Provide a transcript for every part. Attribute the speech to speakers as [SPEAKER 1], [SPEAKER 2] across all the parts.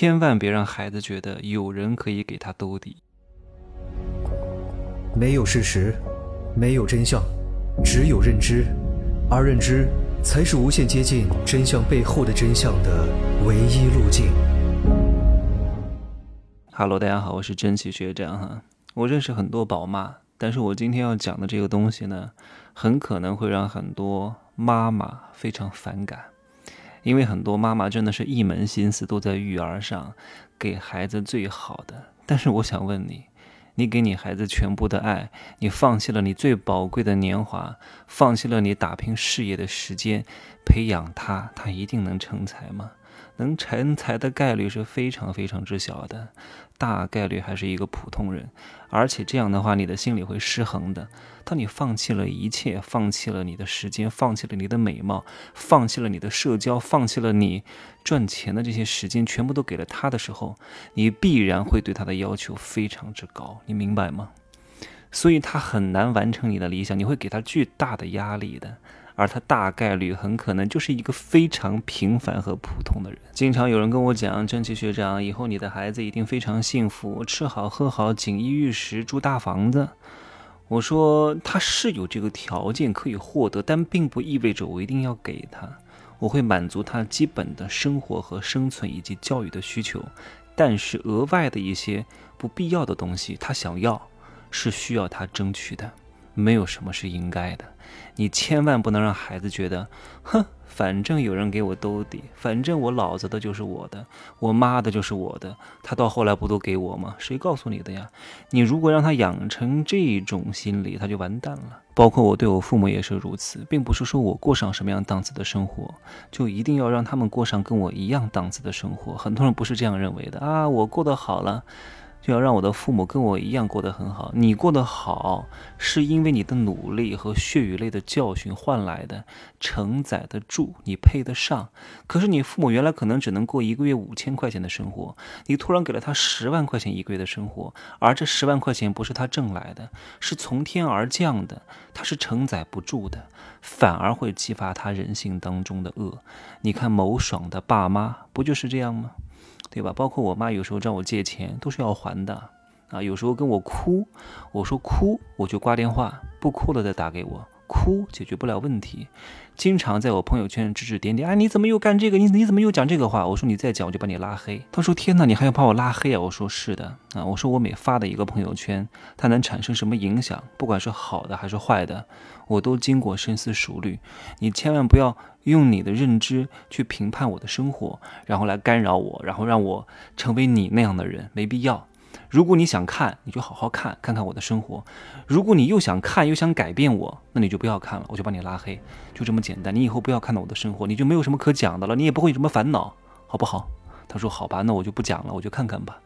[SPEAKER 1] 千万别让孩子觉得有人可以给他兜底。
[SPEAKER 2] 没有事实，没有真相，只有认知，而认知才是无限接近真相背后的真相的唯一路径。
[SPEAKER 1] Hello，大家好，我是真奇学长哈。我认识很多宝妈，但是我今天要讲的这个东西呢，很可能会让很多妈妈非常反感，因为很多妈妈真的是一门心思都在育儿上，给孩子最好的。但是我想问你。你给你孩子全部的爱，你放弃了你最宝贵的年华，放弃了你打拼事业的时间，培养他，他一定能成才吗？能成才的概率是非常非常之小的，大概率还是一个普通人。而且这样的话，你的心理会失衡的。当你放弃了一切，放弃了你的时间，放弃了你的美貌，放弃了你的社交，放弃了你赚钱的这些时间，全部都给了他的时候，你必然会对他的要求非常之高，你明白吗？所以他很难完成你的理想，你会给他巨大的压力的。而他大概率很可能就是一个非常平凡和普通的人。经常有人跟我讲，真奇学长，以后你的孩子一定非常幸福，吃好喝好，锦衣玉食，住大房子。我说他是有这个条件可以获得，但并不意味着我一定要给他。我会满足他基本的生活和生存以及教育的需求，但是额外的一些不必要的东西，他想要是需要他争取的。没有什么是应该的，你千万不能让孩子觉得，哼，反正有人给我兜底，反正我老子的就是我的，我妈的就是我的，他到后来不都给我吗？谁告诉你的呀？你如果让他养成这种心理，他就完蛋了。包括我对我父母也是如此，并不是说我过上什么样档次的生活，就一定要让他们过上跟我一样档次的生活。很多人不是这样认为的啊，我过得好了。就要让我的父母跟我一样过得很好。你过得好，是因为你的努力和血与泪的教训换来的，承载得住，你配得上。可是你父母原来可能只能过一个月五千块钱的生活，你突然给了他十万块钱一个月的生活，而这十万块钱不是他挣来的，是从天而降的，他是承载不住的，反而会激发他人性当中的恶。你看某爽的爸妈不就是这样吗？对吧？包括我妈有时候找我借钱都是要还的啊。有时候跟我哭，我说哭我就挂电话，不哭了再打给我。哭解决不了问题，经常在我朋友圈指指点点。哎，你怎么又干这个？你你怎么又讲这个话？我说你再讲我就把你拉黑。他说天哪，你还要把我拉黑啊？我说是的啊。我说我每发的一个朋友圈，它能产生什么影响？不管是好的还是坏的，我都经过深思熟虑。你千万不要用你的认知去评判我的生活，然后来干扰我，然后让我成为你那样的人，没必要。如果你想看，你就好好看，看看我的生活。如果你又想看又想改变我，那你就不要看了，我就把你拉黑，就这么简单。你以后不要看到我的生活，你就没有什么可讲的了，你也不会有什么烦恼，好不好？他说好吧，那我就不讲了，我就看看吧。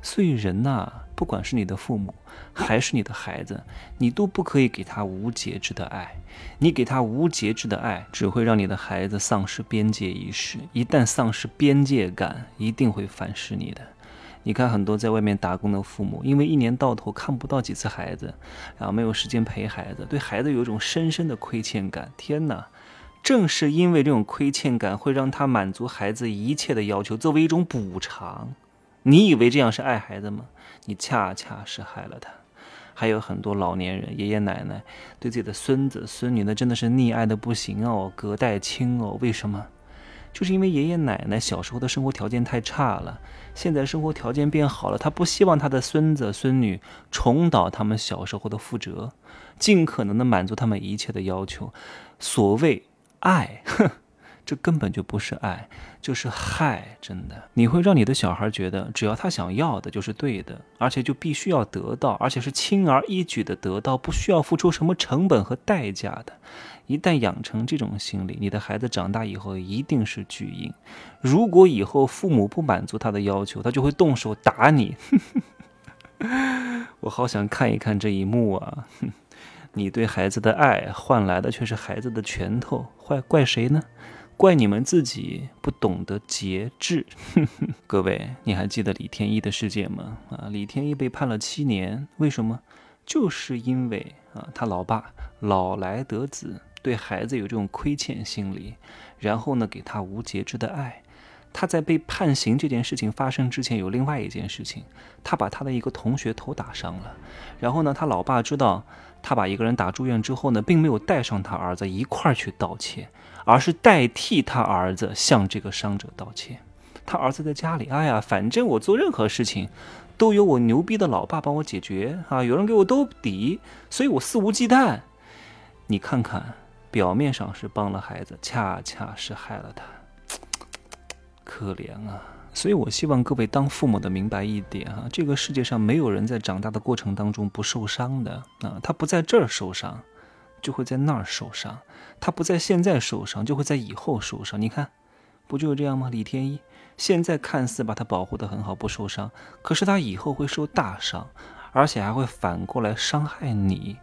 [SPEAKER 1] 所以人呐，不管是你的父母还是你的孩子，你都不可以给他无节制的爱。你给他无节制的爱，只会让你的孩子丧失边界意识。一旦丧失边界感，一定会反噬你的。你看，很多在外面打工的父母，因为一年到头看不到几次孩子，然后没有时间陪孩子，对孩子有一种深深的亏欠感。天哪！正是因为这种亏欠感，会让他满足孩子一切的要求，作为一种补偿。你以为这样是爱孩子吗？你恰恰是害了他。还有很多老年人、爷爷奶奶对自己的孙子孙女，那真的是溺爱的不行哦，隔代亲哦。为什么？就是因为爷爷奶奶小时候的生活条件太差了，现在生活条件变好了，他不希望他的孙子孙女重蹈他们小时候的覆辙，尽可能的满足他们一切的要求。所谓爱，哼。这根本就不是爱，就是害。真的，你会让你的小孩觉得，只要他想要的就是对的，而且就必须要得到，而且是轻而易举的得到，不需要付出什么成本和代价的。一旦养成这种心理，你的孩子长大以后一定是巨婴。如果以后父母不满足他的要求，他就会动手打你。我好想看一看这一幕啊！你对孩子的爱换来的却是孩子的拳头，怪怪谁呢？怪你们自己不懂得节制。各位，你还记得李天一的事件吗？啊，李天一被判了七年，为什么？就是因为啊，他老爸老来得子，对孩子有这种亏欠心理，然后呢，给他无节制的爱。他在被判刑这件事情发生之前，有另外一件事情，他把他的一个同学头打伤了。然后呢，他老爸知道他把一个人打住院之后呢，并没有带上他儿子一块儿去道歉，而是代替他儿子向这个伤者道歉。他儿子在家里，哎呀，反正我做任何事情都有我牛逼的老爸帮我解决啊，有人给我兜底，所以我肆无忌惮。你看看，表面上是帮了孩子，恰恰是害了他。可怜啊！所以我希望各位当父母的明白一点啊，这个世界上没有人在长大的过程当中不受伤的啊，他不在这儿受伤，就会在那儿受伤；他不在现在受伤，就会在以后受伤。你看，不就是这样吗？李天一现在看似把他保护得很好，不受伤，可是他以后会受大伤，而且还会反过来伤害你。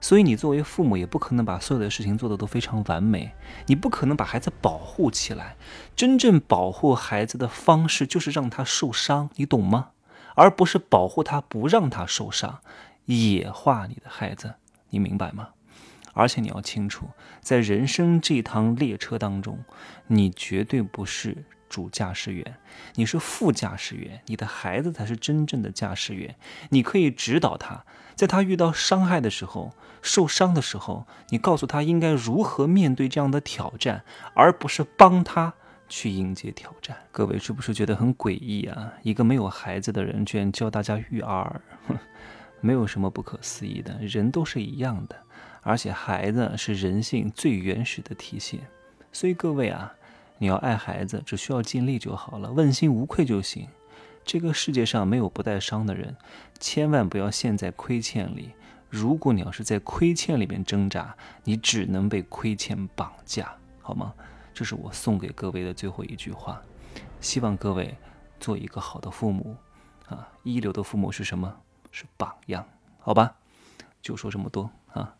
[SPEAKER 1] 所以你作为父母也不可能把所有的事情做得都非常完美，你不可能把孩子保护起来。真正保护孩子的方式就是让他受伤，你懂吗？而不是保护他不让他受伤，野化你的孩子，你明白吗？而且你要清楚，在人生这趟列车当中，你绝对不是。主驾驶员，你是副驾驶员，你的孩子才是真正的驾驶员。你可以指导他，在他遇到伤害的时候、受伤的时候，你告诉他应该如何面对这样的挑战，而不是帮他去迎接挑战。各位是不是觉得很诡异啊？一个没有孩子的人居然教大家育儿，没有什么不可思议的，人都是一样的，而且孩子是人性最原始的体现。所以各位啊。你要爱孩子，只需要尽力就好了，问心无愧就行。这个世界上没有不带伤的人，千万不要陷在亏欠里。如果你要是在亏欠里面挣扎，你只能被亏欠绑架，好吗？这是我送给各位的最后一句话。希望各位做一个好的父母啊！一流的父母是什么？是榜样，好吧？就说这么多啊。